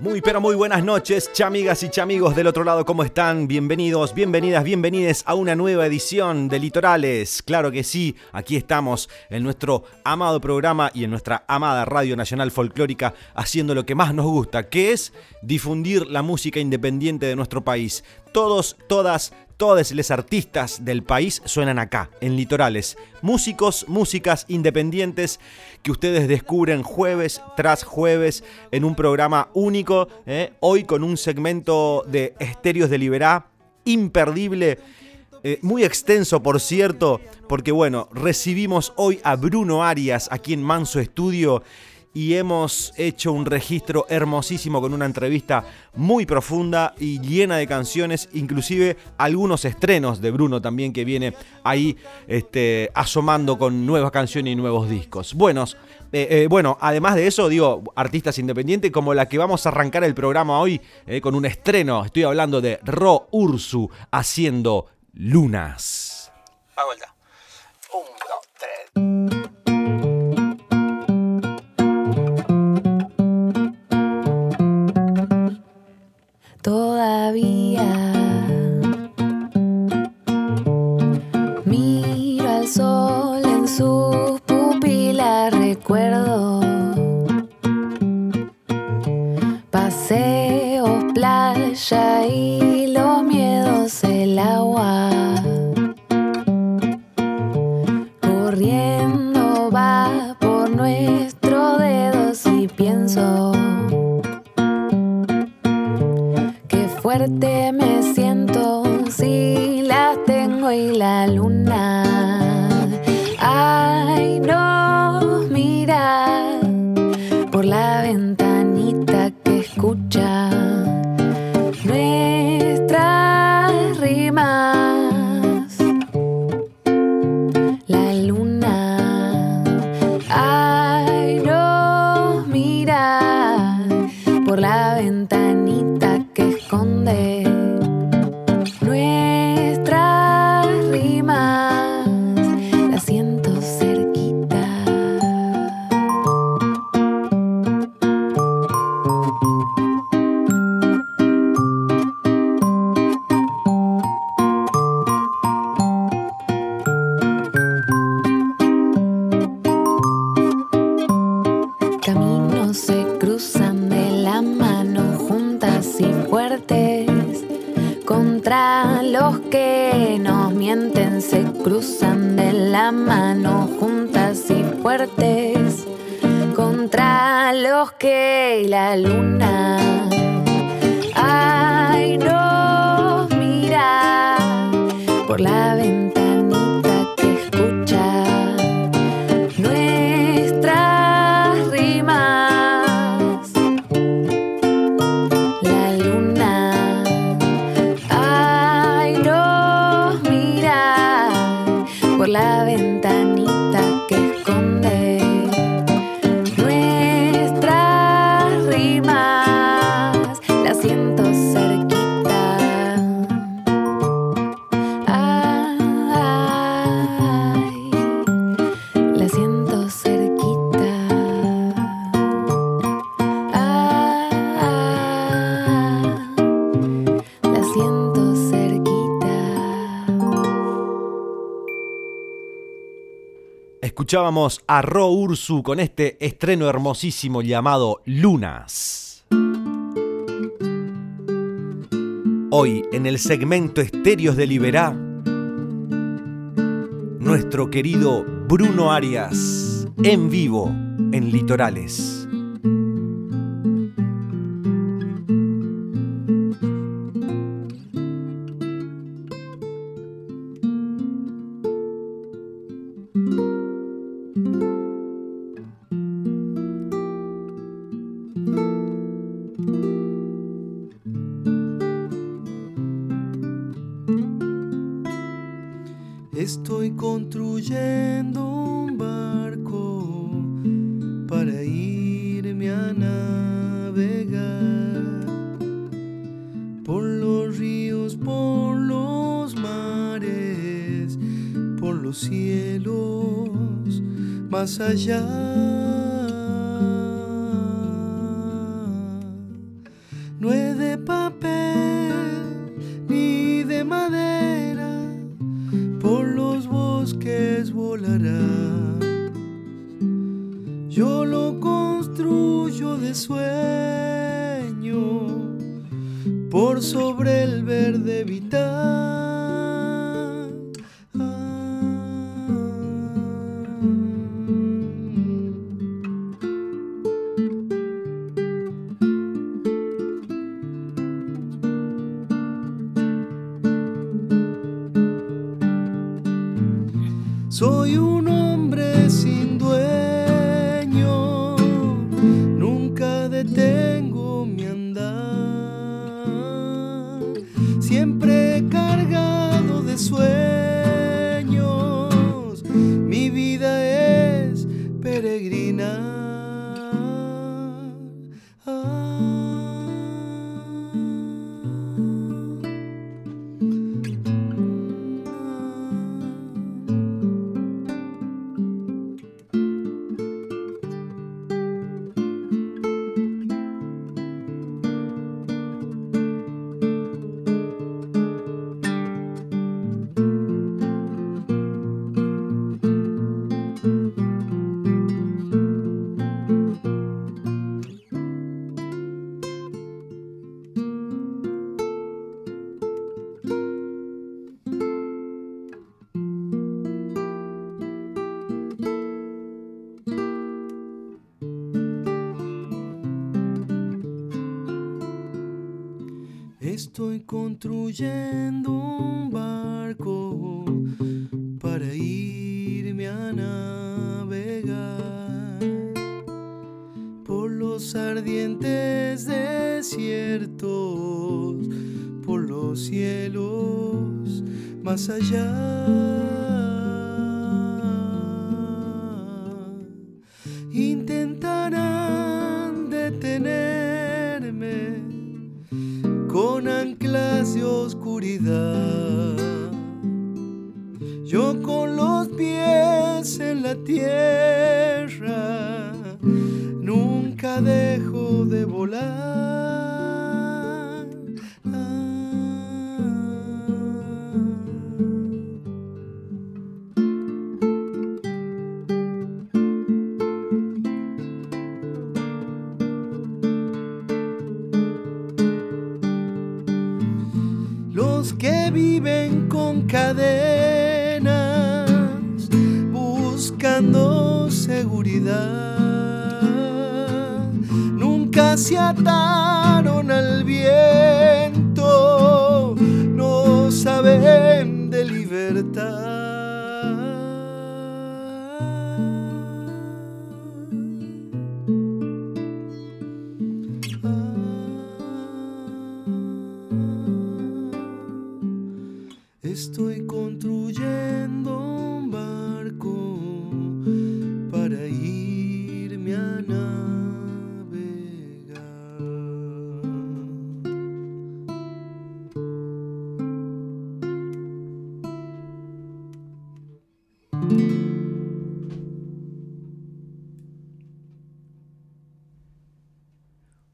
Muy pero muy buenas noches, chamigas y chamigos del otro lado, ¿cómo están? Bienvenidos, bienvenidas, bienvenides a una nueva edición de Litorales. Claro que sí, aquí estamos en nuestro amado programa y en nuestra amada Radio Nacional Folclórica haciendo lo que más nos gusta, que es difundir la música independiente de nuestro país. Todos, todas, todos los artistas del país suenan acá, en Litorales. Músicos, músicas independientes que ustedes descubren jueves tras jueves en un programa único. ¿eh? Hoy con un segmento de Estéreos de Liberá imperdible. Eh, muy extenso, por cierto, porque bueno, recibimos hoy a Bruno Arias aquí en Manso Estudio y hemos hecho un registro hermosísimo con una entrevista muy profunda y llena de canciones, inclusive algunos estrenos de Bruno también que viene ahí este, asomando con nuevas canciones y nuevos discos. Buenos, eh, eh, bueno, además de eso, digo, artistas independientes como la que vamos a arrancar el programa hoy eh, con un estreno. Estoy hablando de Ro Ursu haciendo Lunas. A vuelta. Todavía. Miro al sol en sus pupilas, recuerdo. Paseos, playa y Escuchábamos a Ro Ursu con este estreno hermosísimo llamado Lunas. Hoy, en el segmento Estéreos de Liberá, nuestro querido Bruno Arias, en vivo, en Litorales. Más más allá.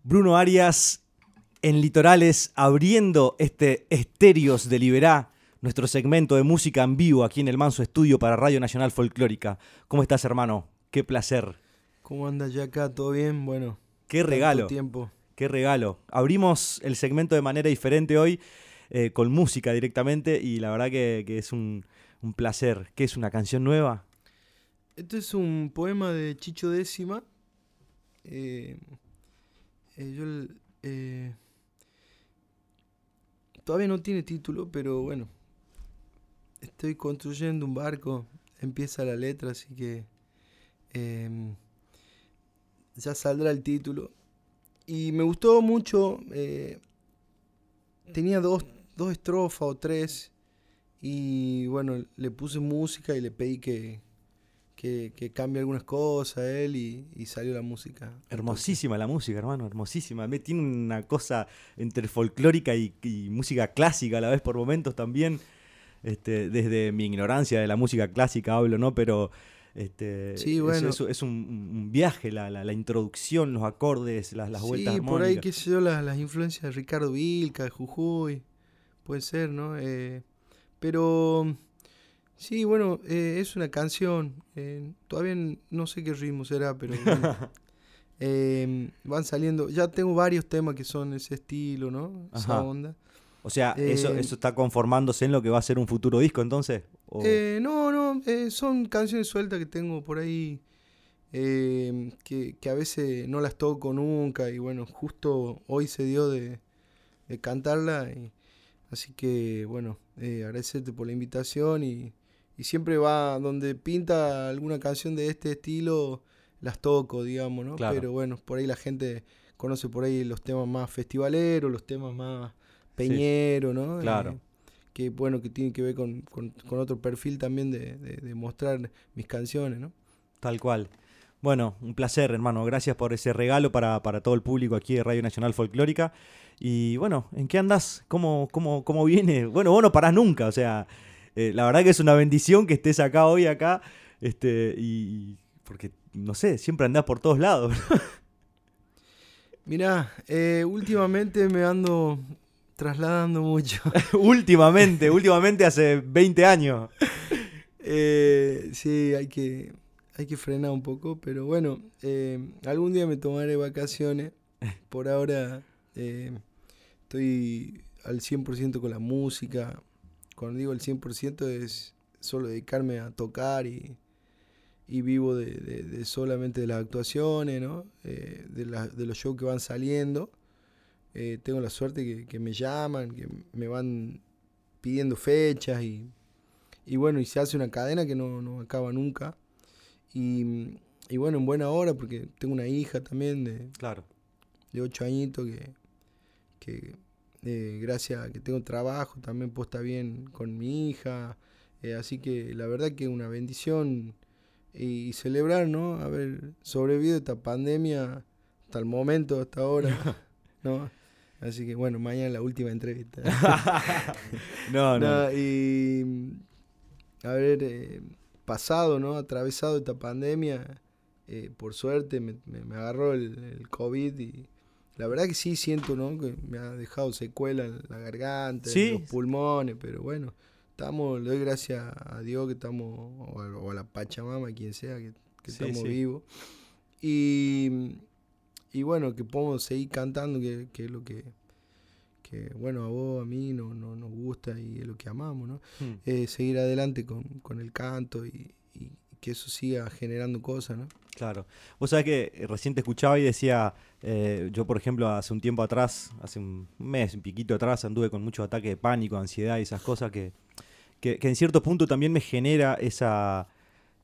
Bruno Arias en Litorales abriendo este Estéreos de Liberá, nuestro segmento de música en vivo aquí en el Manso Estudio para Radio Nacional Folclórica. ¿Cómo estás, hermano? Qué placer. ¿Cómo andas ya acá? ¿Todo bien? Bueno. Qué regalo. tiempo. Qué regalo. Abrimos el segmento de manera diferente hoy, eh, con música directamente, y la verdad que, que es un, un placer. ¿Qué es una canción nueva? Este es un poema de Chicho Décima. Eh, eh, yo eh, todavía no tiene título, pero bueno. Estoy construyendo un barco. Empieza la letra, así que em, ya saldrá el título. Y me gustó mucho. tenía dos, dos estrofas o tres. Y bueno, le puse música y le pedí que, que, que cambie algunas cosas a él y, y salió la música. Hermosísima la música, hermano, hermosísima. Me tiene una cosa entre folclórica y, y música clásica a la vez por momentos también. Este, desde mi ignorancia de la música clásica hablo, ¿no? Pero Este, Sí, es- bueno. Es, es un, un viaje, la, la- la introducción, los acordes, las, las vueltas Sí, por ahí, qué sé yo, las, las influencias de Ricardo Vilca, de Jujuy, puede ser, ¿no? Eh, pero, sí, bueno, eh, es una canción, eh, todavía no sé qué ritmo será, pero bueno, eh, van saliendo, ya tengo varios temas que son ese estilo, ¿no? Esa onda. O sea, eso, eso está conformándose en lo que va a ser un futuro disco, entonces. ¿O- Eh, no, no, son canciones sueltas que tengo por ahí eh, que, que a veces no las toco nunca y bueno, justo hoy se dio de, de cantarla y- así que bueno, eh, agradecerte por la invitación y, y siempre va donde pinta alguna canción de este estilo, las toco, digamos, ¿no? Claro. Pero bueno, por ahí la gente conoce por ahí los temas más festivaleros, los temas más peñeros, ¿no? Claro. Eh, que bueno, que tiene que ver con, con- con otro perfil también de, de- de mostrar mis canciones, ¿no? Tal cual. Bueno, un placer, hermano. Gracias por ese regalo para, para todo el público aquí de Radio Nacional Folclórica. Y bueno, ¿en qué andás? ¿Cómo, cómo, cómo viene? Bueno, vos no parás nunca. O sea, eh, la verdad que es una bendición que estés acá hoy, acá. Este, y porque, no sé, siempre andás por todos lados. Mirá, eh, últimamente me ando trasladando mucho. últimamente, últimamente hace 20 años. Eh, sí, hay que, hay que frenar un poco, pero bueno, eh, algún día me tomaré vacaciones. Por ahora eh, estoy al 100% con la música. Cuando digo el 100% es solo dedicarme a tocar y, y vivo de, de- de solamente de las actuaciones, ¿no? Eh, de, la- de los shows que van saliendo. Eh, tengo la suerte que, que me llaman, que me van pidiendo fechas y, y bueno, y se hace una cadena que no, no acaba nunca. Y, y bueno, en buena hora, porque tengo una hija también de, Claro. de 8 añitos que, que eh, gracias a que tengo trabajo también puedo estar bien con mi hija. eh, así que la verdad que una bendición y, celebrar, ¿no? Haber sobrevivido esta pandemia hasta el momento, hasta ahora, ¿no? Así que bueno, mañana la última entrevista. No, no. No, y mm, haber eh, pasado, ¿no? Atravesado esta pandemia, eh, por suerte me, me- me agarró el, el COVID y la verdad que sí siento, ¿no? Que me ha dejado secuela en la garganta, en los pulmones, pero bueno, estamos, le doy gracias a Dios que estamos, o a, o a la Pachamama, quien sea, que, que Sí, estamos sí. vivos. Y, y bueno, que podemos seguir cantando, que, que es lo que, que, bueno, a vos, a mí no, no nos gusta y es lo que amamos, ¿no? Hmm. Eh, seguir adelante con, con el canto y, y que eso siga generando cosas, ¿no? Claro. Vos sabés que eh, recién te escuchaba y decía, eh, yo por ejemplo hace un tiempo atrás, hace un mes, un piquito atrás, anduve con muchos ataques de pánico, ansiedad y esas cosas que, que, que en cierto punto también me genera esa,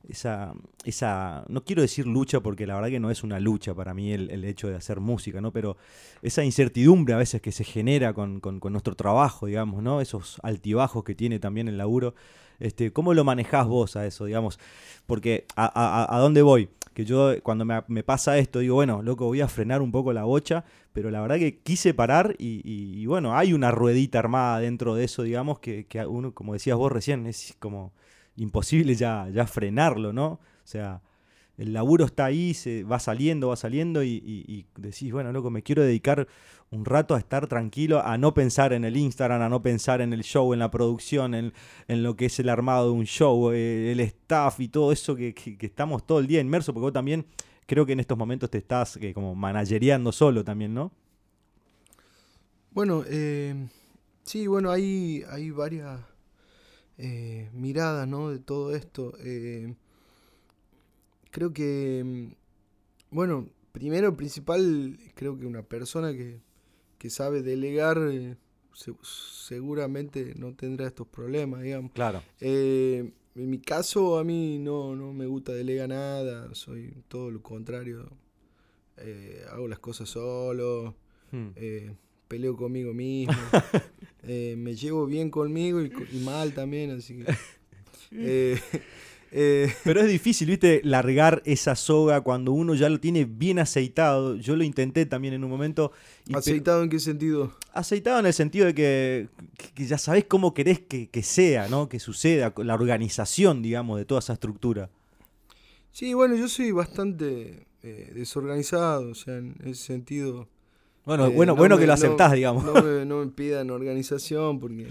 esa, esa, no quiero decir lucha porque la verdad que no es una lucha para mí el, el hecho de hacer música, ¿no? Pero esa incertidumbre a veces que se genera con, con- nuestro trabajo, digamos, ¿no? Esos altibajos que tiene también el laburo. Este, ¿Cómo lo manejás vos a eso, digamos? Porque a, a- a- ¿a dónde voy? Que yo cuando me, pasa esto digo, bueno, loco, voy a frenar un poco la bocha, pero la verdad que quise parar y, y- y bueno, hay una ruedita armada dentro de eso, digamos, que, que uno, como decías vos recién, es como imposible ya, ya frenarlo, ¿no? O sea, el laburo está ahí, se va saliendo, va saliendo y, y- decís, bueno, loco, me quiero dedicar un rato a estar tranquilo, a no pensar en el Instagram, a no pensar en el show, en la producción, en, en lo que es el armado de un show, eh, el staff y todo eso que, que- que estamos todo el día inmersos, porque vos también creo que en estos momentos te estás eh, como managereando solo también, ¿no? Bueno, eh, sí, bueno, hay, hay varias eh, miradas, ¿no? De todo esto. Eh, creo que, mm, bueno, primero, principal, creo que una persona que, que sabe delegar eh, se- seguramente no tendrá estos problemas, digamos. Claro. En mi caso, a mí no, no me gusta delegar nada, soy todo lo contrario. Hago las cosas solo, Hmm. Peleo conmigo mismo, eh, me llevo bien conmigo y, mal también, así que... eh, eh, Pero es difícil, viste, largar esa soga cuando uno ya lo tiene bien aceitado. Yo lo intenté también en un momento. y ¿Aceitado en qué sentido? aceitado en el sentido de que, que- que ya sabés cómo querés que, que sea, ¿no? Que suceda, la organización, digamos, de toda esa estructura. Sí, bueno, yo soy bastante eh, desorganizado, o sea, en ese sentido. Bueno, eh, bueno, bueno que lo aceptás, digamos. No me, no me, pidan organización porque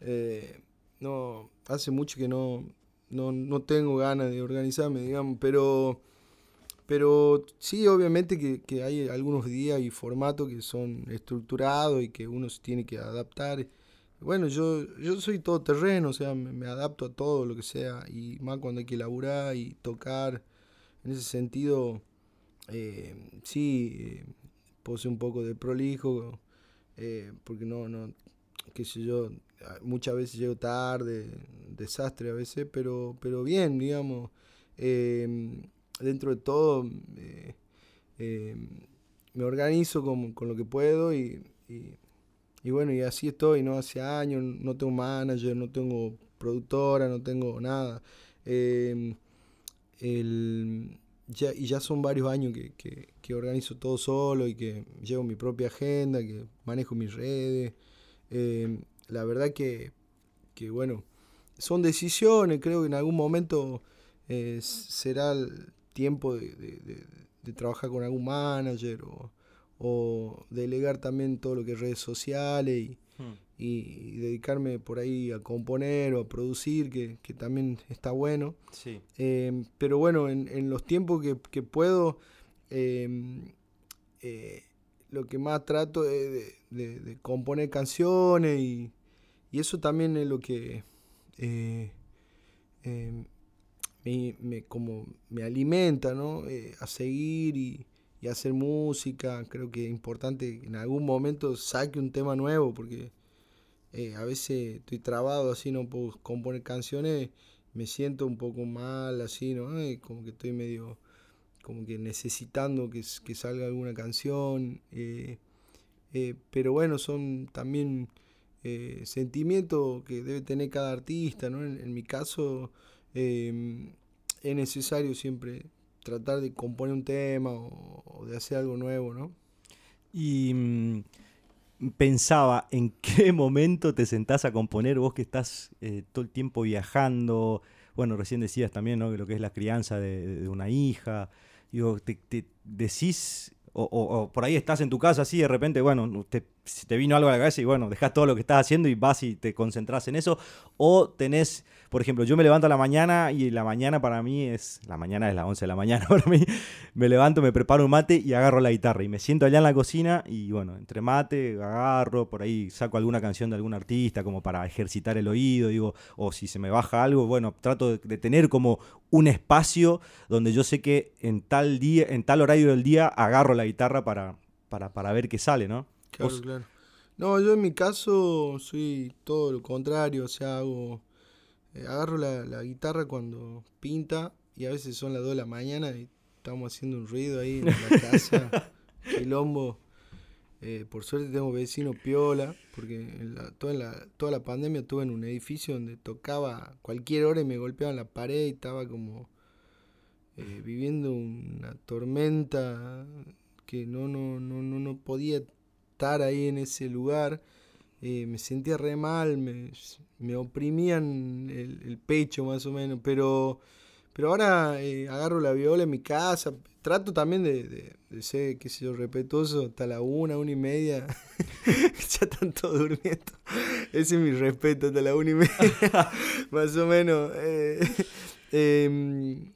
eh, no hace mucho que no, no, no, tengo ganas de organizarme, digamos, pero, pero sí, obviamente que, que hay algunos días y formatos que son estructurados y que uno se tiene que adaptar. Bueno, yo, yo soy todoterreno, o sea, me, adapto a todo lo que sea, y más cuando hay que laburar y tocar. En ese sentido, eh, sí, pose un poco de prolijo, eh, porque no, no, qué sé yo, muchas veces llego tarde, desastre a veces, pero, pero bien, digamos, em, dentro de todo em, me organizo con, con, lo que puedo y y bueno, y así estoy, ¿no? Hace años, no tengo manager, no tengo productora, no tengo nada. Em, ya, y ya son varios años que, que, organizo todo solo y que llevo mi propia agenda, que manejo mis redes. Em, la verdad que, que, bueno, son decisiones, creo que en algún momento eh, será el tiempo de, de, trabajar con algún manager o o delegar también todo lo que es redes sociales hmm. Y, dedicarme por ahí a componer o a producir, que, también está bueno. Em, pero bueno, en, los tiempos que, puedo, em, eh, lo que más trato es de, componer canciones y, eso también es lo que eh, em, me, como me alimenta ¿no? Eh, a seguir y, y hacer música. Creo que es importante que en algún momento saque un tema nuevo porque eh, a veces estoy trabado así, no puedo componer canciones, me siento un poco mal así, ¿no? como que estoy medio, como que necesitando que, que salga alguna canción. Eh, eh, pero bueno, son también sentimientos que debe tener cada artista, ¿no? En, mi caso es necesario siempre tratar de componer un tema o, de hacer algo nuevo, ¿no? Y mm, pensaba, ¿en qué momento te sentás a componer vos que estás eh, todo el tiempo viajando? Bueno, recién decías también, ¿no? Lo que es la crianza de, una hija. Digo, te, decís, o, por ahí estás en tu casa así, de repente, bueno, te, te vino algo a la cabeza y bueno, dejás todo lo que estás haciendo y vas y te concentras en eso. O tenés por ejemplo, yo me levanto a la mañana y la mañana para mí es, la mañana es las 11 de la mañana para mí, me levanto, me preparo un mate y agarro la guitarra y me siento allá en la cocina y bueno, entre mate, agarro, por ahí saco alguna canción de algún artista como para ejercitar el oído, digo, o si se me baja algo, bueno, trato de, tener como un espacio donde yo sé que en tal día, en tal horario del día agarro la guitarra para, para, para ver qué sale, ¿no? Claro, claro. No, yo en mi caso soy todo lo contrario, o sea, hago eh, agarro la, guitarra cuando pinta y a veces son las 2 de la mañana y estamos haciendo un ruido ahí en la casa, quilombo. Eh, por suerte tengo vecino piola, porque toda, la, toda la pandemia estuve en un edificio donde tocaba cualquier hora y me golpeaban la pared y estaba como eh, viviendo una tormenta que no, no, no, no, no podía estar ahí en ese lugar. Eh, me sentía re mal, me, me oprimían el, pecho más o menos, pero, pero ahora eh, agarro la viola en mi casa, trato también de, de, ser, qué sé yo, respetuoso hasta la una, una y media, ya están todos durmiendo, ese es mi respeto hasta la una y media, más o menos. Eh, em,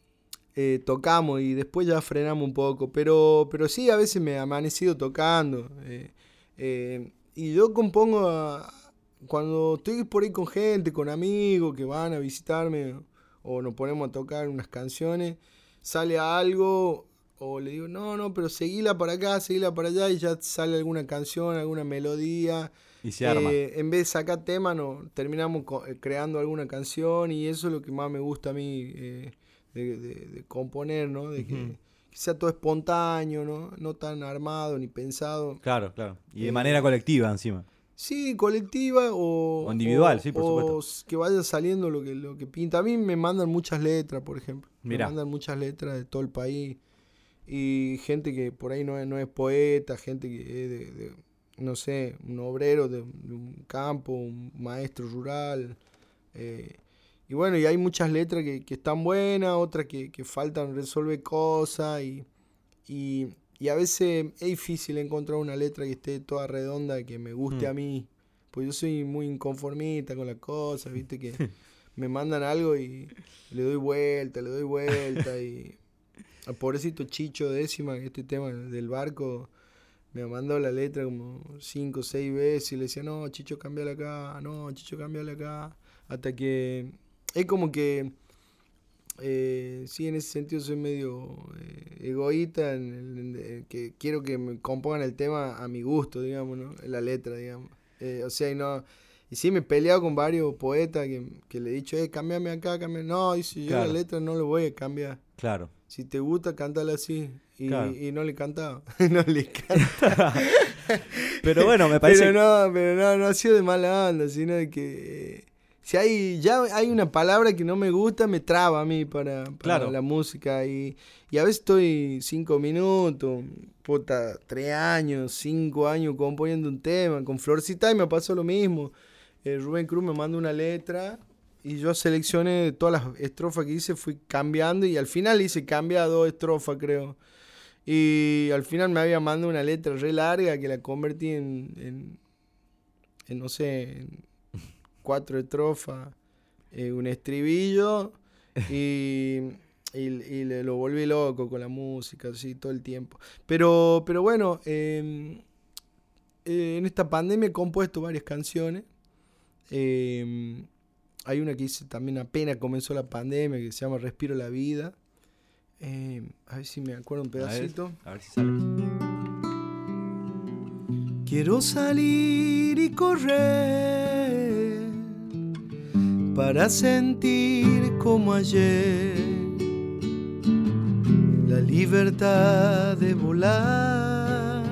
tocamos y después ya frenamos un poco, pero, pero sí, a veces me ha amanecido tocando. Eh, y yo compongo cuando estoy por ahí con gente, con amigos que van a visitarme o nos ponemos a tocar unas canciones, sale algo o le digo, no, no, pero seguila para acá, seguila para allá y ya sale alguna canción, alguna melodía. Y se arma. Eh, en vez de sacar tema, no, terminamos eh, creando alguna canción y eso es lo que más me gusta a mí eh, de, componer, ¿no? De que que sea todo espontáneo, ¿no? No tan armado ni pensado. Claro, claro. Y de manera colectiva encima. Sí, colectiva o, o individual, sí, por supuesto. O que vaya saliendo lo que, lo que pinta. A mí me mandan muchas letras, por ejemplo. Me mandan muchas letras de todo el país. Y gente que por ahí no es, no es poeta, gente que es de, no sé, un obrero de, un campo, un maestro rural. Eh, y bueno, y hay muchas letras que, que están buenas, otras que, que faltan resolver cosas y, y, y a veces es difícil encontrar una letra que esté toda redonda, que me guste Mm. a mí. Pues yo soy muy inconformista con las cosas, viste, que me mandan algo y le doy vuelta, le doy vuelta y... Al pobrecito Chicho décima, este tema del barco, me mandó la letra como cinco o seis veces y le decía, no, Chicho, cambiala acá, no, Chicho, cambiala acá. Hasta que es como que, eh, sí, en ese sentido soy medio eh, egoísta, en el- en que quiero que me compongan el tema a mi gusto, digamos, ¿no? La letra, digamos. Eh, o sea, y no... Y sí, me he peleado con varios poetas que, que le he dicho, eh, cámbiame acá, cámbiame. No, dice, yo Claro. la letra no lo voy a cambiar. Claro. Si te gusta, cántala así. Y, Claro. y no le cantaba. no le cantaba. Pero bueno, me parece. Pero no, pero no, no ha sido de mala onda, sino de que eh, si hay, ya hay una palabra que no me gusta, me traba a mí para, para Claro. la música. Y, y a veces estoy cinco minutos, puta, tres años, cinco años componiendo un tema. Con Florcita y me pasó lo mismo. Eh, Rubén Cruz me manda una letra y yo seleccioné todas las estrofas que hice, fui cambiando y al final hice cambia dos estrofas, creo. Y al final me había mandado una letra re larga que la convertí en, en, en, no sé, en cuatro estrofas, eh, un estribillo y, y, y le- lo volví loco con la música, así todo el tiempo. Pero, pero bueno, eh, eh, en esta pandemia he compuesto varias canciones. Eh, hay una que hice también apenas comenzó la pandemia que se llama Respiro la Vida. Eh, a ver si me acuerdo un A ver, pedacito. a ver si sale. Quiero salir y correr para sentir como ayer la libertad de volar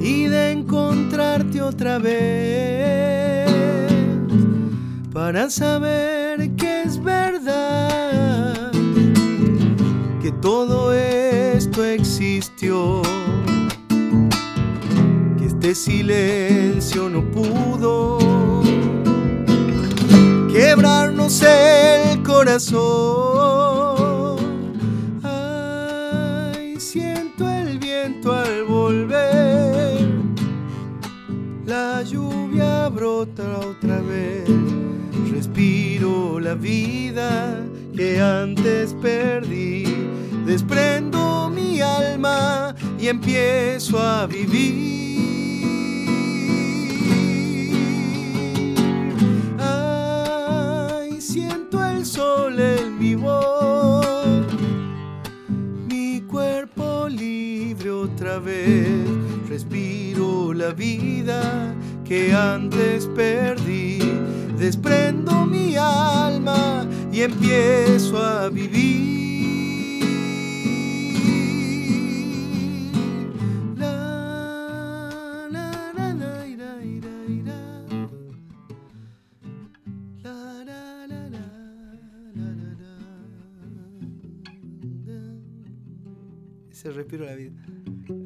y de encontrarte otra vez para saber que es verdad que todo esto existió que este silencio no pudo quebrarnos el corazón. Ay, siento el viento al volver, la lluvia brota otra vez, respiro la vida que antes perdí, desprendo mi alma y empiezo a vivir. Sol en mi voz, mi cuerpo libre otra vez, respiro la vida que antes perdí, desprendo mi alma y empiezo a vivir.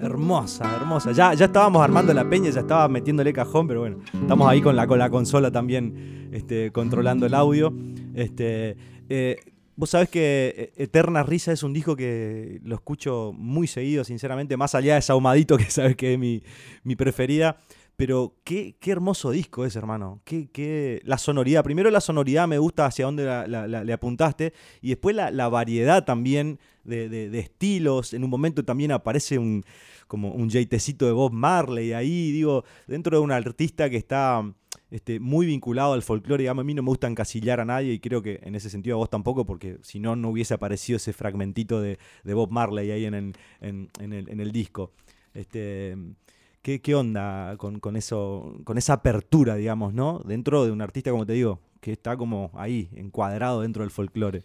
Hermosa, hermosa. Ya, ya estábamos armando la peña, ya estaba metiéndole cajón, pero bueno, estamos ahí con la, con la consola también este, controlando el audio. Este, eh, Vos sabés que eh, Eterna Risa es un disco que lo escucho muy seguido, sinceramente, más allá de Saumadito, que sabes que es mi, mi preferida. Pero qué, qué hermoso disco es, hermano. Qué, qué- La sonoridad. Primero la sonoridad me gusta hacia dónde la- le apuntaste. Y después la, variedad también de, de- estilos. En un momento también aparece un como un jaytecito de Bob Marley ahí. Digo, dentro de un artista que está este, muy vinculado al folclore. Digamos, a mí no me gusta encasillar a nadie y creo que en ese sentido a vos tampoco, porque si no, no hubiese aparecido ese fragmentito de, de Bob Marley ahí en, el- en- en el, en el disco. Este, ¿qué, qué onda con, con eso, con esa apertura, digamos, ¿no? Dentro de un artista, como te digo, que está como ahí, encuadrado dentro del folclore.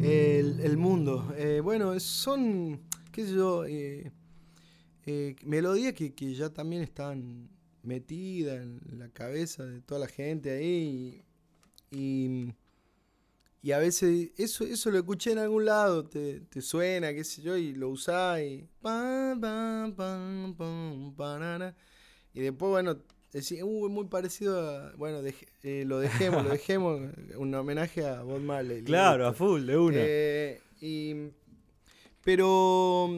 El, el mundo. Eh, bueno, son, qué sé yo, eh, eh, melodías que, que ya también están metidas en la cabeza de toda la gente ahí. Y, y, y a veces eso, eso lo escuché en algún lado, te, te suena, qué sé yo, y lo usás y... Y después, bueno, decía, uh, es muy parecido a... Bueno, eh, lo dejemos, lo dejemos, un homenaje a Bob Marley. Claro, a full, de una. Eh, y, pero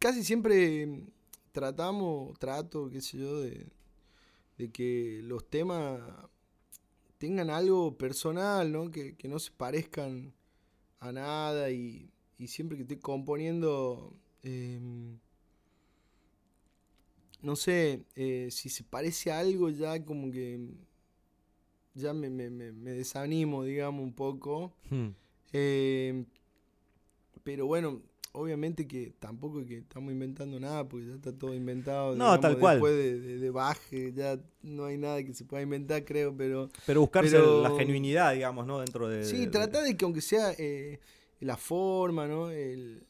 casi siempre tratamos, trato, qué sé yo, de, de que los temas tengan algo personal, ¿no? Que, que no se parezcan a nada y, y siempre que estoy componiendo, em, no sé, eh, si se parece a algo ya como que ya me, me- me- me desanimo, digamos, un poco. Hmm. Eh, pero bueno, obviamente que tampoco que estamos inventando nada, porque ya está todo inventado. No, tal cual. Después de, de- de Baje, ya no hay nada que se pueda inventar, creo, pero... Pero buscarse pero- la genuinidad, digamos, ¿no? Dentro de. Sí, de- trata de que aunque sea eh, la forma, ¿no? El,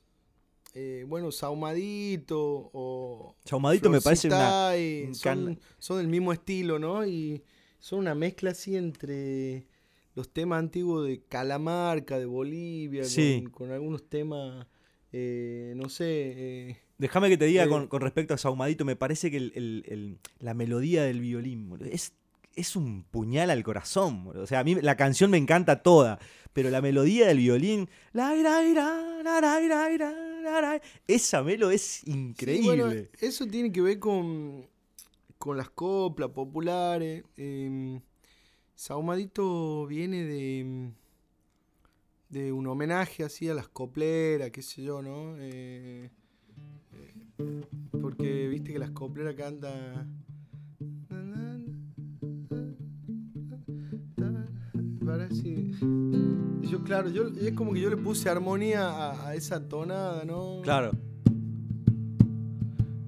eh, bueno, Saumadito o... Saumadito me parece una. Un son, son del mismo estilo, ¿no? Y son una mezcla así entre los temas antiguos de Calamarca, de Bolivia, Sí. con, con algunos temas, eh, no sé... eh, Déjame que te diga Eh, con, con respecto a Saumadito, me parece que el- el- el- la melodía del violín boludo, es, es un puñal al corazón. boludo. O sea, a mí la canción me encanta toda, pero la melodía del violín, la, la, la, esa melo es sí, increíble. bueno, eso tiene que ver con, con las coplas populares. eh, Saumadito viene de, de un homenaje así a las copleras, qué sé yo, ¿no? Eh, eh, porque viste que las copleras cantan... Parece- Yo, claro, yo, es como que yo le puse armonía a, a esa tonada, ¿no? Claro.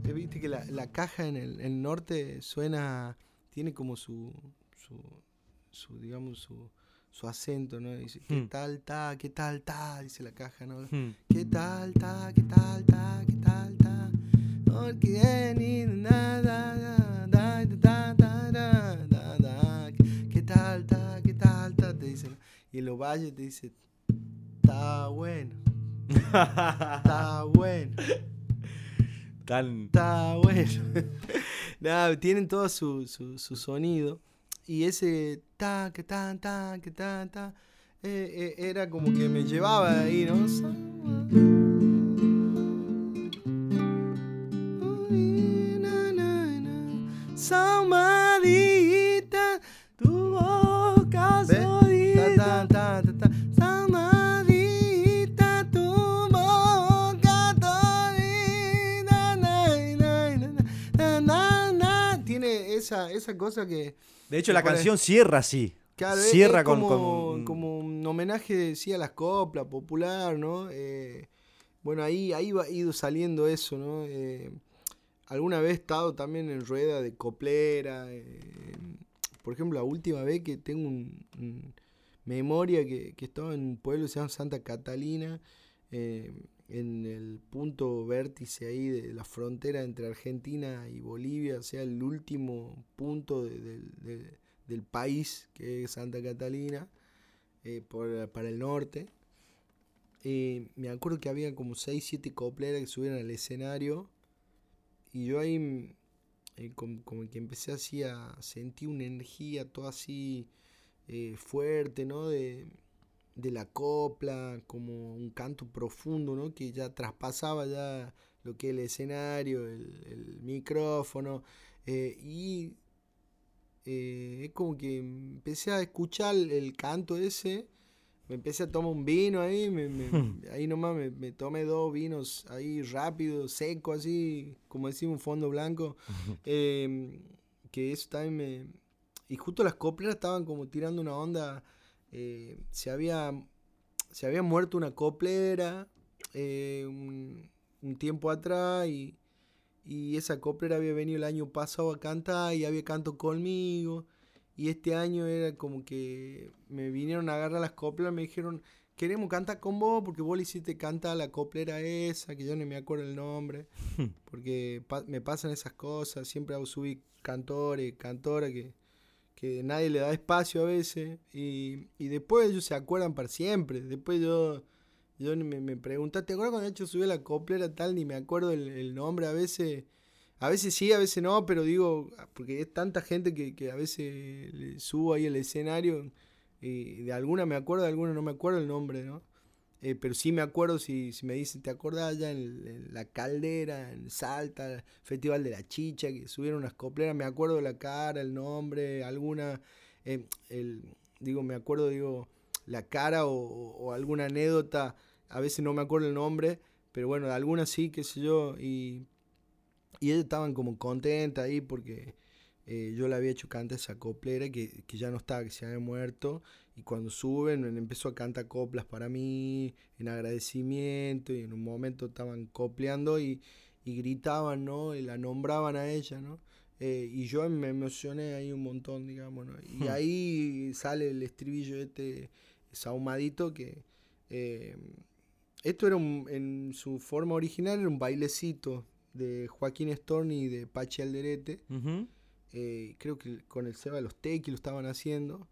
Eh, Viste que la, la caja en el, el norte suena, tiene como su, su, su, digamos, su, su acento, ¿no? Dice, ¿qué Hmm. tal, ta, qué tal, ta? Dice la caja, ¿no? Hmm. ¿Qué tal, ta, qué tal, ta, qué tal, ta? Porque ni nada, da, da, da, da, da, da. ¿Qué tal, ta, qué tal, ta? Te dicen. Y los valles te dice, está bueno, está bueno. Tan. Está bueno. Nada, tienen todo su, su, su sonido. Y ese ta, que tan, ta, que tan, ta, eh, eh, era como que me llevaba ahí, ¿no? Esa, cosa que. De hecho, que la canción cierra así. Claro, cierra es como, con- como un homenaje sí, a las coplas popular, ¿no? Eh, bueno, ahí, ahí va ido saliendo eso, ¿no? Eh, alguna vez he estado también en rueda de coplera. eh, por ejemplo, la última vez que tengo un, un- memoria que, que estaba en un pueblo que se llama Santa Catalina, eh, en el punto vértice ahí de la frontera entre Argentina y Bolivia, o sea, el último punto de- del- de- del país, que es Santa Catalina, eh, por- para el norte. Eh, me acuerdo que había como 6, 7 copleras que subieron al escenario. Y yo ahí, eh, como, como que empecé así a sentir una energía toda así eh, fuerte, ¿no? De, de la copla, como un canto profundo, ¿no? Que ya traspasaba ya lo que es el escenario, el, el micrófono. eh, y eh, es como que empecé a escuchar el, canto ese. Me empecé a tomar un vino ahí, me- me- ahí nomás me, me tomé dos vinos ahí rápido, seco, así, como decimos, un fondo blanco. eh, que eso también me... Y justo las copleras estaban como tirando una onda. Eh, se, había, se había muerto una coplera eh, un, un tiempo atrás y, y esa coplera había venido el año pasado a cantar y había canto conmigo. Y este año era como que me vinieron a agarrar las coplas, me dijeron, queremos cantar con vos porque vos le hiciste cantar la coplera esa, que yo no me acuerdo el nombre, porque pa- me pasan esas cosas, siempre subir cantores, cantoras que, que nadie le da espacio a veces. Y, y después ellos se acuerdan para siempre. Después yo, yo me, me pregunté, ¿te acuerdas cuando hecho subí la coplera tal? Ni me acuerdo el, nombre a veces. A veces sí, a veces no, pero digo, porque es tanta gente que, que a veces le subo ahí el escenario y de alguna me acuerdo, de alguna no me acuerdo el nombre, ¿no? Eh, pero sí me acuerdo si, si me dicen, ¿te acordás ya en, la caldera, en Salta, Festival de la Chicha, que subieron unas copleras? Me acuerdo la cara, el nombre, alguna, eh, el, digo, me acuerdo, digo, la cara o, alguna anécdota, a veces no me acuerdo el nombre, pero bueno, de alguna sí, qué sé yo, y, y ellos estaban como contentas ahí porque eh, yo le había hecho cantar esa coplera que, que ya no estaba, que se había muerto, y cuando suben empezó a cantar coplas para mí en agradecimiento y en un momento estaban copleando y, gritaban, ¿no? Y la nombraban a ella, ¿no? Eh, y yo me emocioné ahí un montón, digamos, ¿no? Y hmm. ahí sale el estribillo este saumadito que... Eh, esto era en su forma original era un bailecito de Joaquín Storni y de Pachi Alderete. Eh, creo que con el Seba de los Tequi lo estaban haciendo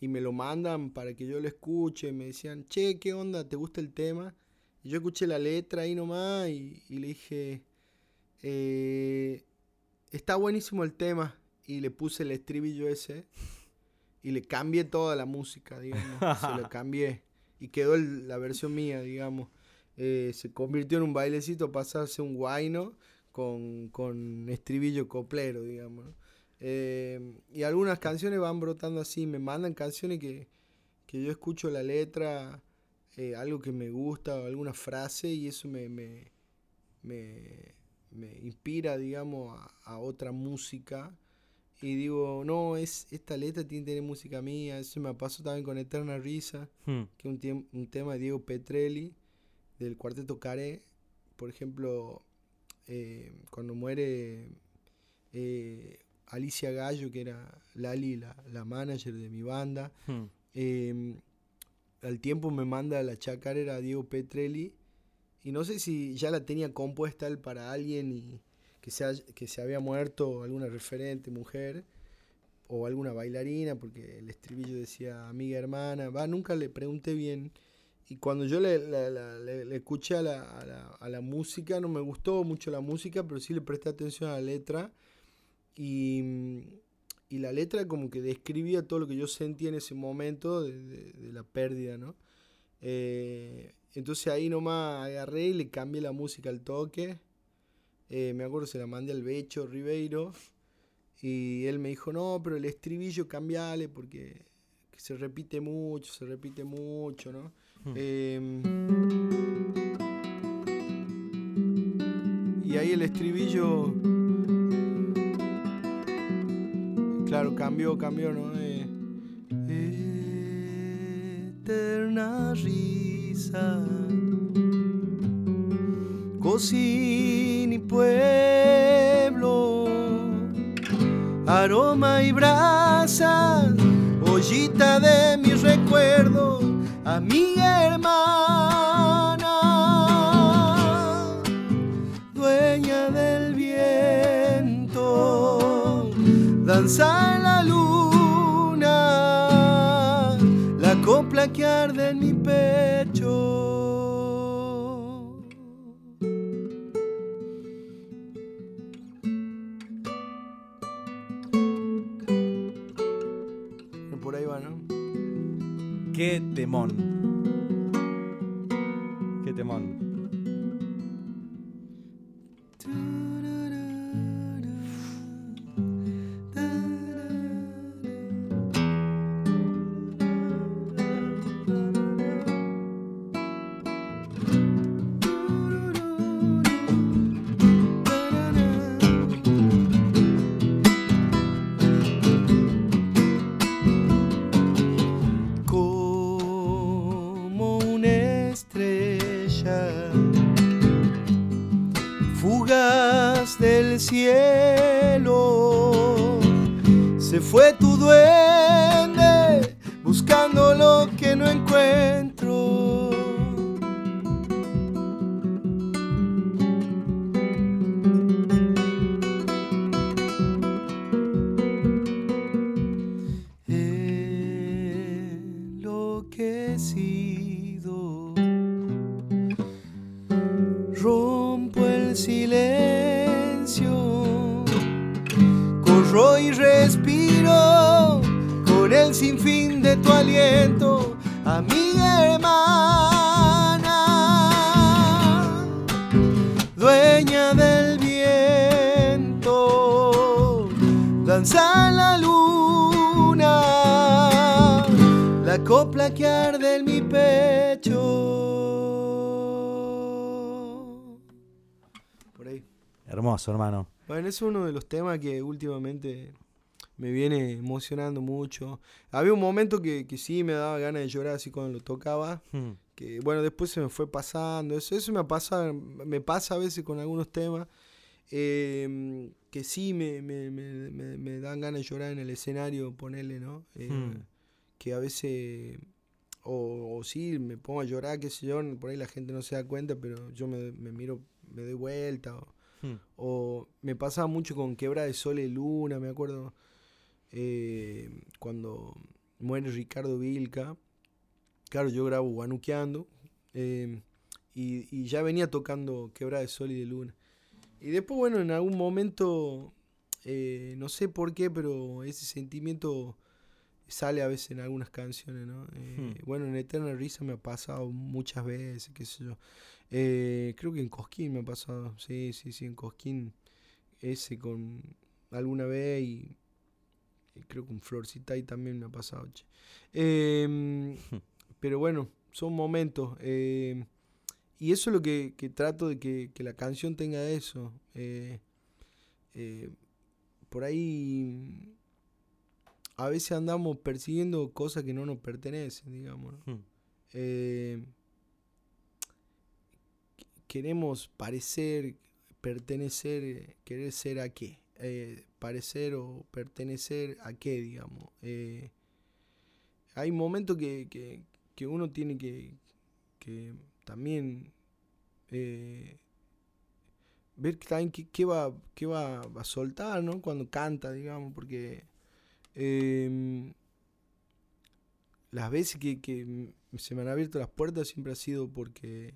y me lo mandan para que yo lo escuche. Me decían, che, ¿qué onda? ¿Te gusta el tema? Y yo escuché la letra ahí nomás y, le dije, eh, está buenísimo el tema. Y le puse el estribillo ese y le cambié toda la música, digamos. se lo cambié y quedó la versión mía, digamos. Eh, se convirtió en un bailecito, pasarse un guayno con, con estribillo coplero, digamos. Eh, y algunas canciones van brotando así, me mandan canciones que, yo escucho la letra, eh, algo que me gusta, o alguna frase, y eso me, me, inspira, digamos, a, otra música. Y digo, no, es esta letra tiene que tener música mía. Eso me pasó también con Eterna Risa, hmm. que es un, un, tema de Diego Petrelli, del cuarteto Caré. Por ejemplo, eh, cuando muere Alicia Gallo, que era Lali, la, la manager de mi banda. Hmm. Em, al tiempo me manda la chacarera Diego Petrelli. Y no sé si ya la tenía compuesta él para alguien y que se, que se había muerto alguna referente mujer o alguna bailarina, porque el estribillo decía amiga hermana. Va, nunca le pregunté bien. Y cuando yo le, le, escuché a la, a la, música, no me gustó mucho la música, pero sí le presté atención a la letra. Y, y, la letra como que describía todo lo que yo sentía en ese momento de, la pérdida, ¿no? Eh, entonces ahí nomás agarré y le cambié la música al toque. Eh, me acuerdo se la mandé al Becho Ribeiro. Y él me dijo, no, pero el estribillo cambiale porque se repite mucho, se repite mucho, ¿no? Hmm. Em, y ahí el estribillo Claro, cambió, cambió, ¿no? Eh, eterna risa, cocina y pueblo, aroma y brasa, ollita de mis recuerdos, a danza que arde en mi pecho. Por ahí va, ¿no? Qué temón. Hermoso, hermano. Bueno, es uno de los temas que últimamente me viene emocionando mucho. Había un momento que, que sí me daba ganas de llorar así cuando lo tocaba. Hmm. Que bueno, después se me fue pasando. Eso, eso me pasa, me pasa a veces con algunos temas. eh, que sí me, me, me, me- dan ganas de llorar en el escenario, ponerle, ¿no? Eh, Hmm. Que a veces, o, o sí, me pongo a llorar, qué sé yo, por ahí la gente no se da cuenta, pero yo me, me miro, me doy vuelta. O, Hmm. o me pasaba mucho con Quebra de Sol y Luna, me acuerdo. eh, cuando muere Ricardo Vilca. Claro, yo grabo Guanuqueando. eh, y, y ya venía tocando Quebra de Sol y de Luna. Y después, bueno, en algún momento, eh, no sé por qué, pero ese sentimiento sale a veces en algunas canciones, ¿no? Eh, Bueno, en Eterna Risa me ha pasado muchas veces, qué sé yo. Eh, creo que en Cosquín me ha pasado, sí, sí, sí, en Cosquín ese con alguna vez y, creo que con Florcita y también me ha pasado. che. Em, pero bueno, son momentos. em, y eso es lo que, que trato de que, que la canción tenga eso. eh, eh, por ahí a veces andamos persiguiendo cosas que no nos pertenecen, digamos. ¿no? Hmm. Eh, queremos parecer, pertenecer, querer ser a qué. Eh, parecer o pertenecer a qué, digamos. Eh, hay momentos que, que- que uno tiene que, que también eh, ver también qué, va, qué va a soltar, ¿no? Cuando canta, digamos, porque em, las veces que, se me han abierto las puertas siempre ha sido porque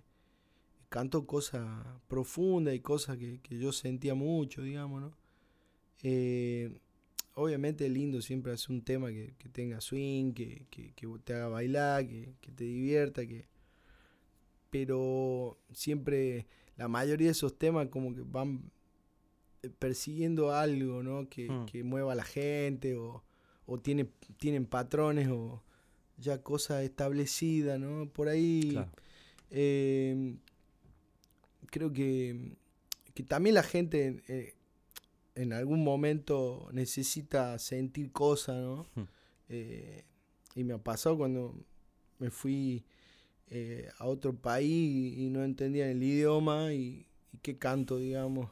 canto cosas profundas y cosas que, que yo sentía mucho, digamos, ¿no? Eh, obviamente es lindo siempre hacer un tema que, que tenga swing, que, que- que te haga bailar, que, que te divierta, que... Pero siempre la mayoría de esos temas como que van eh, persiguiendo algo, ¿no? Que, Mm. que mueva a la gente o, o tiene, tienen patrones o ya cosas establecidas, ¿no? Por ahí Claro. eh, creo que, que también la gente eh, en algún momento necesita sentir cosas, ¿no? Hmm. Eh, y me ha pasado cuando me fui eh, a otro país y no entendía el idioma y, y qué canto, digamos.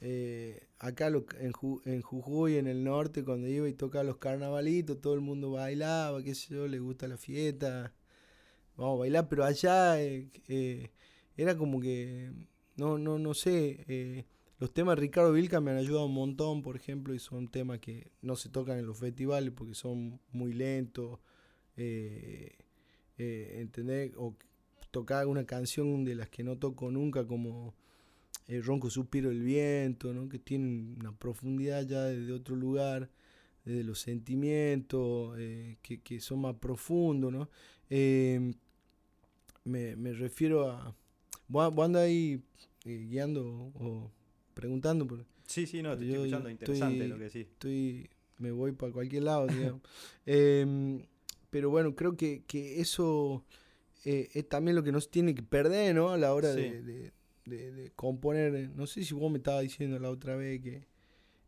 Eh, acá lo- en, Ju- en Jujuy, en el norte, cuando iba y tocaba los carnavalitos, todo el mundo bailaba, qué sé yo, le gusta la fiesta, vamos a bailar, pero allá eh, eh, era como que, no, no, no sé, eh, los temas de Ricardo Vilca me han ayudado un montón, por ejemplo, y son temas que no se tocan en los festivales porque son muy lentos, eh, eh, ¿entendés? O tocar una canción de las que no toco nunca, como el Ronco Suspiro del Viento, ¿no? que tienen una profundidad ya desde otro lugar, desde los sentimientos, eh, que, que son más profundos, ¿no? Eh, me, me refiero a... Vos vos andás ahí eh, guiando o preguntando, pero Sí, sí, no, te estoy escuchando. Interesante estoy- lo que decís. estoy me voy para cualquier lado, digamos. Em, pero bueno, creo que, que eso eh, es también lo que nos tiene que perder, ¿no? A la hora Sí. de, de- de- de componer. No sé si vos me estabas diciendo la otra vez que,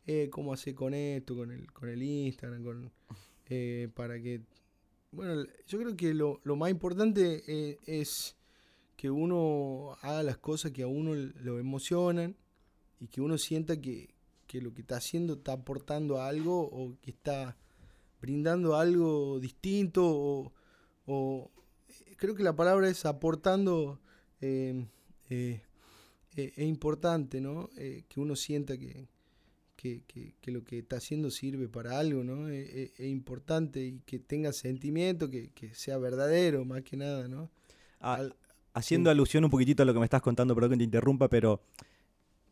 eh, ¿cómo hacer con esto, con el, con el Instagram, con, eh, para que... Bueno, yo creo que lo, lo más importante eh, es que uno haga las cosas que a uno lo emocionan y que uno sienta que, que lo que está haciendo está aportando algo o que está brindando algo distinto o, o- eh, creo que la palabra es aportando eh, eh, eh, es importante, ¿no? Que uno sienta que, que, que, lo que está haciendo sirve para algo, ¿no? Es, importante y que tenga sentimiento, que, que, sea verdadero, más que nada, ¿no? Ah, haciendo alusión un poquitito a lo que me estás contando, perdón que te interrumpa, pero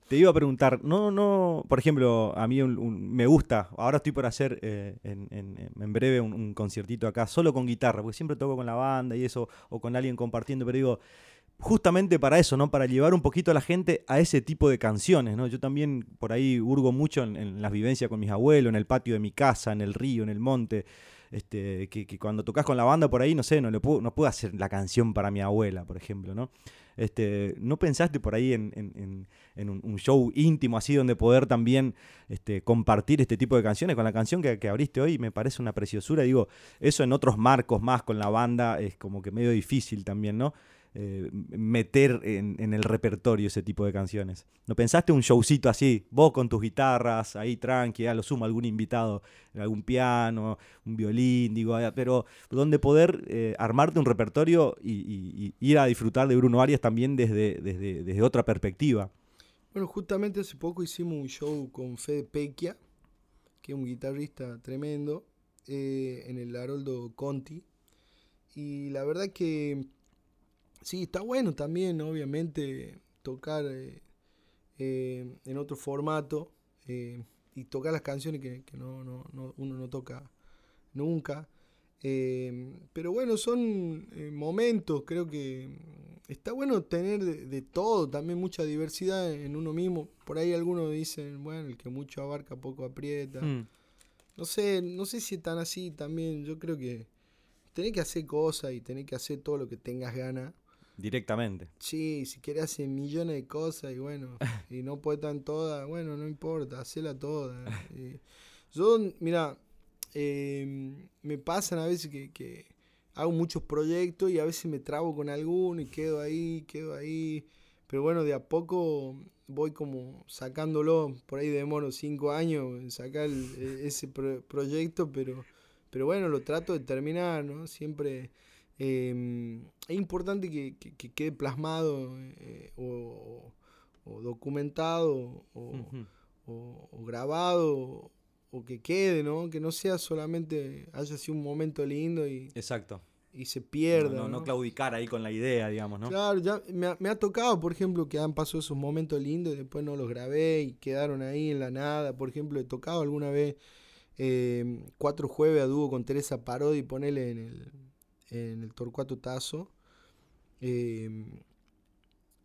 te iba a preguntar, no, no, por ejemplo, a mí me gusta, ahora estoy por hacer eh, en, en, breve un, un, conciertito acá, solo con guitarra, porque siempre toco con la banda y eso, o con alguien compartiendo, pero digo, justamente para eso, ¿no? Para llevar un poquito a la gente a ese tipo de canciones, ¿no? Yo también por ahí hurgo mucho en, las vivencias con mis abuelos, en el patio de mi casa, en el río, en el monte. Este, que, cuando tocas con la banda por ahí, no sé, no, le puedo, no puedo hacer la canción para mi abuela, por ejemplo, ¿no? Este, ¿No pensaste por ahí en, un, show íntimo así donde poder también este, compartir este tipo de canciones? Con la canción que, que, abriste hoy me parece una preciosura. Digo, eso en otros marcos más con la banda es como que medio difícil también, ¿no? Eh, meter en, el repertorio ese tipo de canciones. ¿No pensaste un showcito así? Vos con tus guitarras, ahí tranqui, a lo sumo algún invitado, algún piano, un violín, digo, pero donde poder eh, armarte un repertorio y, ir a disfrutar de Bruno Arias también desde, desde, otra perspectiva. Bueno, justamente hace poco hicimos un show con Fede Pequia, que es un guitarrista tremendo, eh, en el Haroldo Conti. Y la verdad que Sí, está bueno también, obviamente, tocar eh, eh, en otro formato eh, y tocar las canciones que, no, uno no toca nunca. pero bueno, son momentos, creo que está bueno tener de, todo, también mucha diversidad en uno mismo. Por ahí algunos dicen, bueno, el que mucho abarca poco aprieta. Mm. No sé, no sé si es tan así también. Yo creo que tenés que hacer cosas y tenés que hacer todo lo que tengas ganas. Directamente. Sí, si quieres hacer millones de cosas y bueno, y no puede estar todas, bueno, no importa, hacela toda. yo, mira, em, me pasan a veces que, hago muchos proyectos y a veces me trabo con alguno y quedo ahí, quedo ahí. Pero bueno, de a poco voy como sacándolo, por ahí demoro cinco años en sacar e, ese proyecto, pero, pero bueno, lo trato de terminar, ¿no? Siempre Em, es importante que, quede plasmado eh, o, documentado o, grabado o que quede, ¿no? Que no sea solamente haya sido un momento lindo y, Exacto. y se pierda. No, no, claudicar ahí con la idea, digamos, ¿no? Claro, ya me ha, me ha, tocado, por ejemplo, que han pasado esos momentos lindos y después no los grabé y quedaron ahí en la nada. Por ejemplo, he tocado alguna vez em, cuatro jueves a dúo con Teresa Parodi y ponerle en el en el Torcuato Tazo. Em,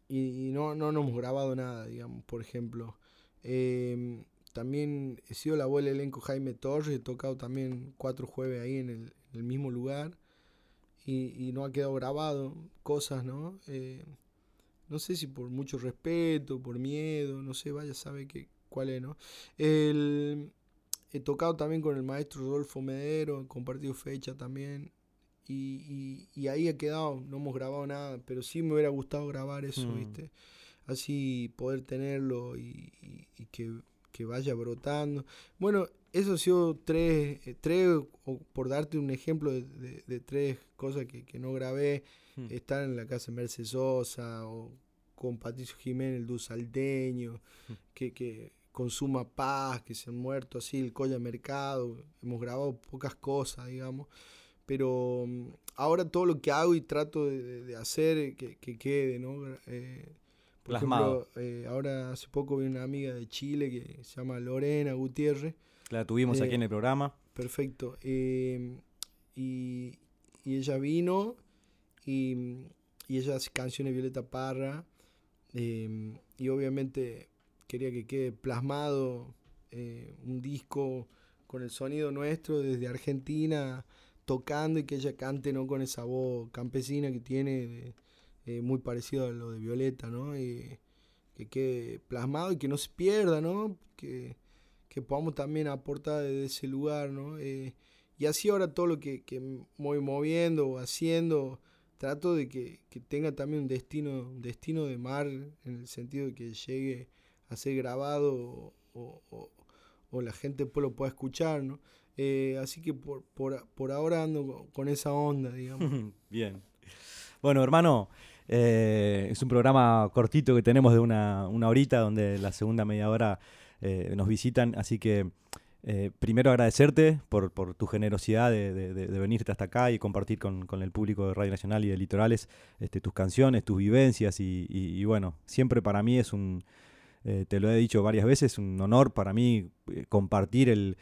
y, no, no, hemos grabado nada, digamos, por ejemplo. Em, también he sido la abuela del elenco Jaime Torres, he tocado también cuatro jueves ahí en el, mismo lugar. Y, no ha quedado grabado cosas, ¿no? Eh, no sé si por mucho respeto, por miedo, no sé, vaya sabe que, cuál es, ¿no? he tocado también con el maestro Rodolfo Medero, he compartido fecha también. Y, y, ahí ha quedado, no hemos grabado nada, pero sí me hubiera gustado grabar eso, mm. ¿viste? Así poder tenerlo y, que, vaya brotando. Bueno, eso ha sido tres, eh, tres o por darte un ejemplo de, tres cosas que, no grabé, mm. estar en la casa de Mercedes Sosa o con Patricio Jiménez, el Salteño, mm. que, que consuma paz, que se han muerto así, el Colla Mercado, hemos grabado pocas cosas, digamos pero mm, ahora todo lo que hago y trato de, hacer eh, que, que, quede, ¿no? Eh, por ejemplo, eh, ahora hace poco vi una amiga de Chile que se llama Lorena Gutiérrez. La tuvimos aquí en el programa. Perfecto. y, y, ella vino y, y, ella hace canciones Violeta Parra. y obviamente quería que quede plasmado un disco con el sonido nuestro desde Argentina tocando y que ella cante ¿no? con esa voz campesina que tiene, eh, muy parecido a lo de Violeta, ¿no? Y que quede plasmado y que no se pierda, ¿no? Que, podamos también aportar desde ese lugar, ¿no? Eh, y así ahora todo lo que, voy moviendo o haciendo, trato de que, tenga también un destino, destino de mar, en el sentido de que llegue a ser grabado o, o la gente después lo pueda escuchar, ¿no? Eh, así que por, por, ahora ando con esa onda, digamos. Bien. Bueno, hermano, eh, es un programa cortito que tenemos de una, una horita, donde la segunda media hora eh, nos visitan. Así que primero agradecerte por, tu generosidad de, venirte hasta acá y compartir con, el público de Radio Nacional y de Litorales este, tus canciones, tus vivencias y bueno, siempre para mí es un eh, te lo he dicho varias veces, un honor para mí eh, compartir el,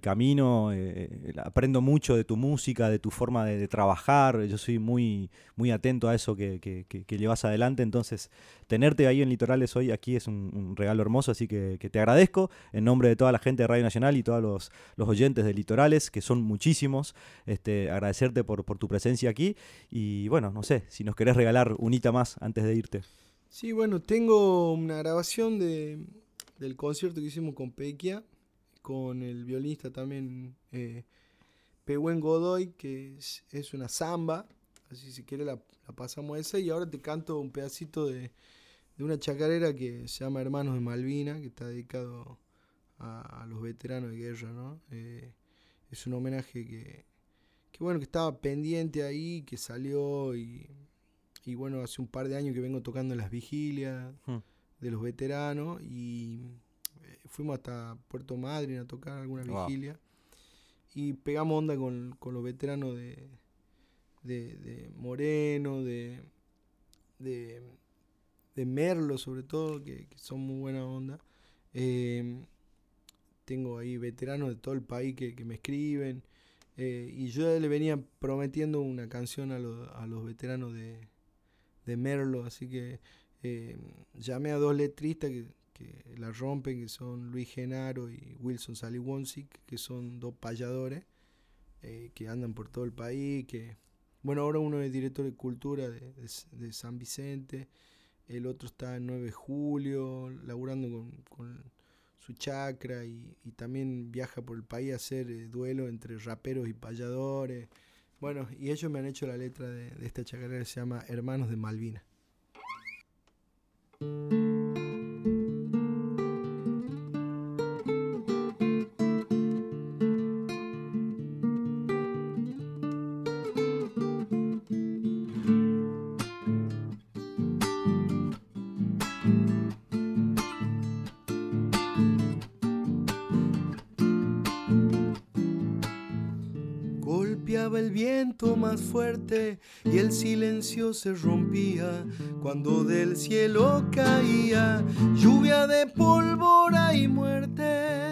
camino, eh, aprendo mucho de tu música, de tu forma de, trabajar, yo soy muy, muy atento a eso que, que, llevas adelante, entonces tenerte ahí en Litorales hoy aquí es un, regalo hermoso, así que, te agradezco en nombre de toda la gente de Radio Nacional y todos los, los oyentes de Litorales, que son muchísimos, este, agradecerte por, por tu presencia aquí y bueno, no sé, si nos querés regalar unita más antes de irte. Sí, bueno, tengo una grabación de, del concierto que hicimos con Pequia, con el violista también eh, Pehuen Godoy, que es, una samba, así si quiere la, pasamos esa, y ahora te canto un pedacito de, una chacarera que se llama Hermanos de Malvina, que está dedicado a, los veteranos de guerra, ¿no? Eh, es un homenaje que, que, bueno, que estaba pendiente ahí, que salió y y bueno, hace un par de años que vengo tocando en las vigilias hmm. de los veteranos y eh, fuimos hasta Puerto Madryn a tocar alguna vigilia. Y pegamos onda con, los veteranos de, de, Moreno, de, de, Merlo sobre todo, que, son muy buena onda. Eh, tengo ahí veteranos de todo el país que, me escriben. Eh, y yo le venía prometiendo una canción a, a los veteranos de, de Merlo, así que eh, llamé a dos letristas que, la rompen, que son Luis Genaro y Wilson Saliwonsic, que son dos payadores eh, que andan por todo el país, que bueno, ahora uno es director de cultura de, San Vicente, el otro está en 9 de julio, laburando con, su chacra y, también viaja por el país a hacer eh, duelo entre raperos y payadores. Bueno, y ellos me han hecho la letra de, esta chacarera que se llama Hermanos de Malvina. Y el silencio se rompía cuando del cielo caía lluvia de pólvora y muerte.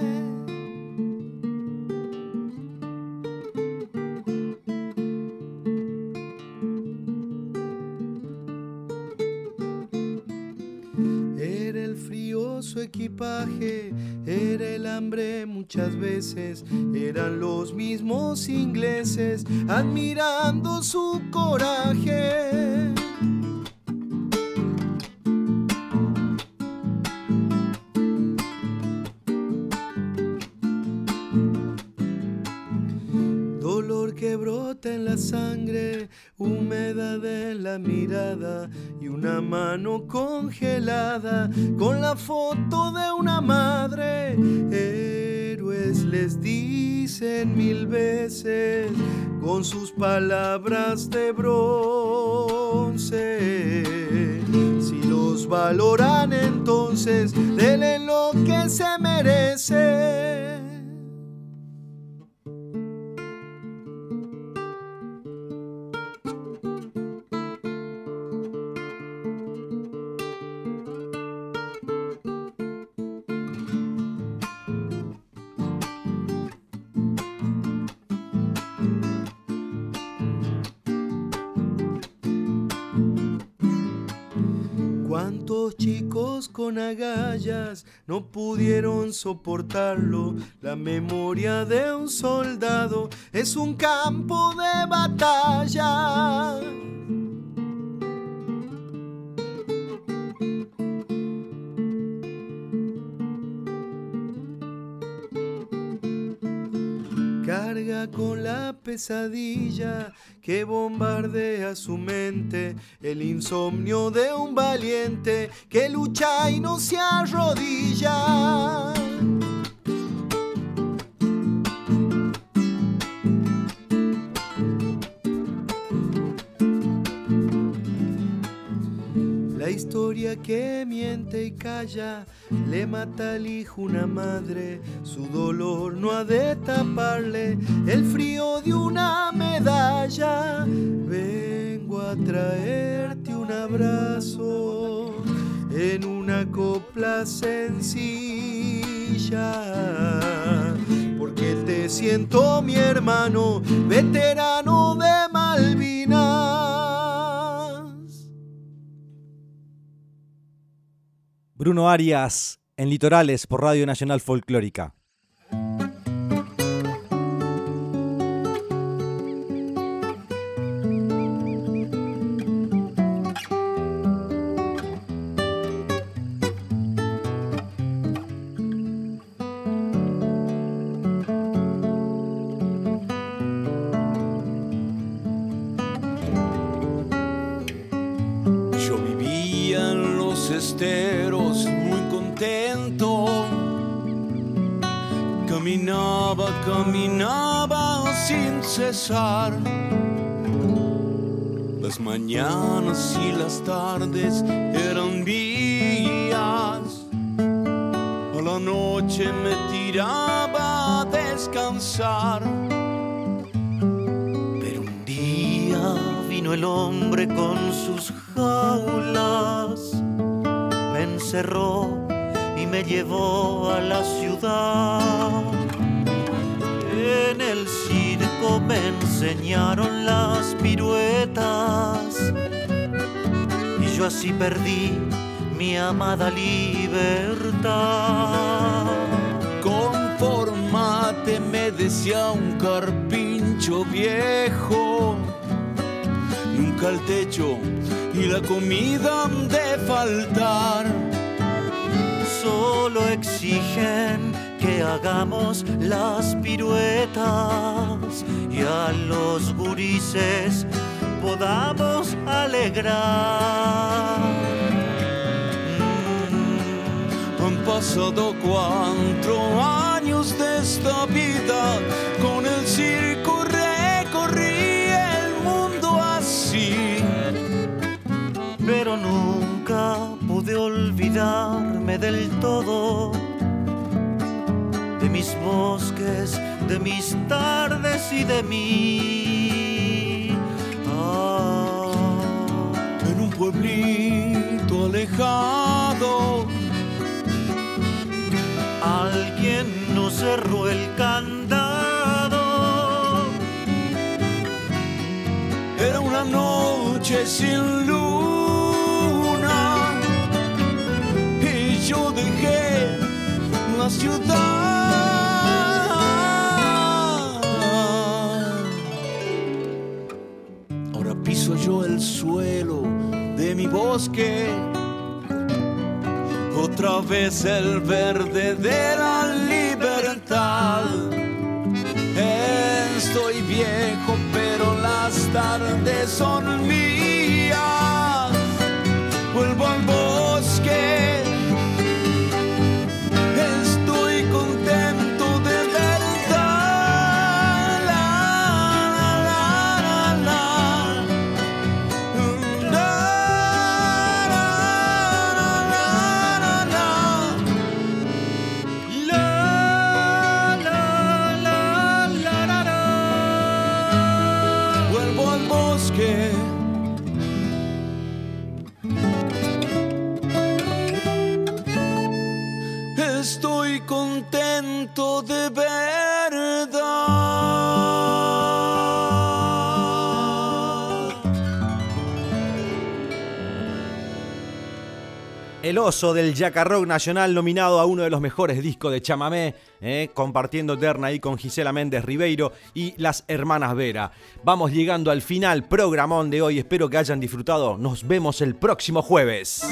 Muchas veces, eran los mismos ingleses admirando su coraje. Dolor que brota en la sangre, humedad en la mirada y una mano congelada con la foto de una madre. Les dicen mil veces con sus palabras de bronce. Si los valoran entonces, denle lo que se merece. Agallas no pudieron soportarlo. La memoria de un soldado es un campo de batalla. Con la pesadilla que bombardea su mente, el insomnio de un valiente que lucha y no se arrodilla. Que miente y calla, le mata al hijo una madre, su dolor no ha de taparle el frío de una medalla. Vengo a traerte un abrazo en una copla sencilla. Porque te siento mi hermano, veterano de Malvinas. Bruno Arias en Litorales por Radio Nacional Folclórica. Amada libertad. Conformate, me decía un carpincho viejo. Nunca el techo y la comida han de faltar. Solo exigen que hagamos las piruetas y a los gurises podamos alegrar. Pasado cuatro años de esta vida, con el circo recorrí el mundo así, pero nunca pude olvidarme del todo. Mis bosques, de mis tardes y de mí. Ah, en un pueblito alejado, cerró el candado. Era una noche sin luna y yo dejé la ciudad. yo el suelo de mi bosque. Otra vez el verde de la libertad. Estoy viejo, pero las tardes son mías. Vuelvo al El del Jacarrock Nacional nominado a uno de los mejores discos de chamamé, eh, compartiendo terna ahí con Gisela Méndez Ribeiro y las hermanas Vera. Vamos llegando al final, programón de hoy, espero que hayan disfrutado. Nos vemos el próximo jueves.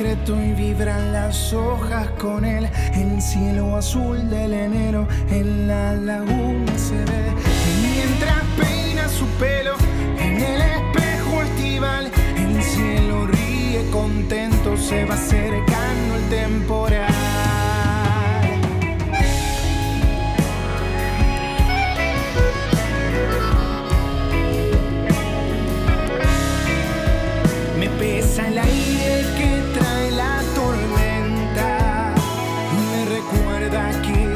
secreto y vibran las hojas con él. El cielo azul del enero en la laguna se ve. Mientras peina su pelo en el espejo estival, el cielo ríe contento, se va acercando el temporal. queda aquí.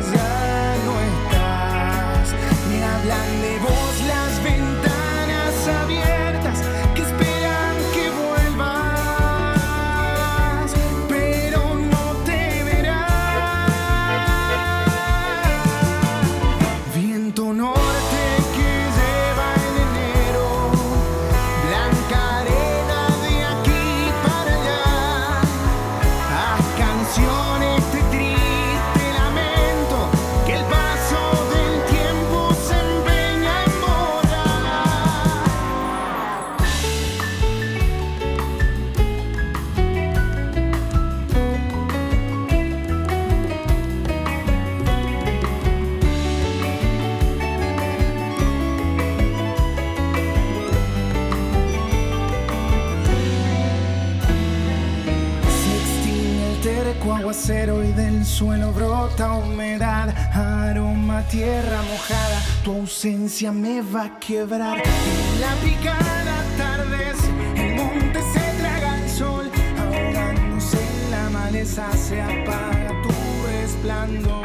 Suelo brota humedad, aroma tierra mojada. Tu ausencia me va a quebrar. En la picada tardes, el monte se traga el sol, ahogándose en la maleza se apaga tu resplandor.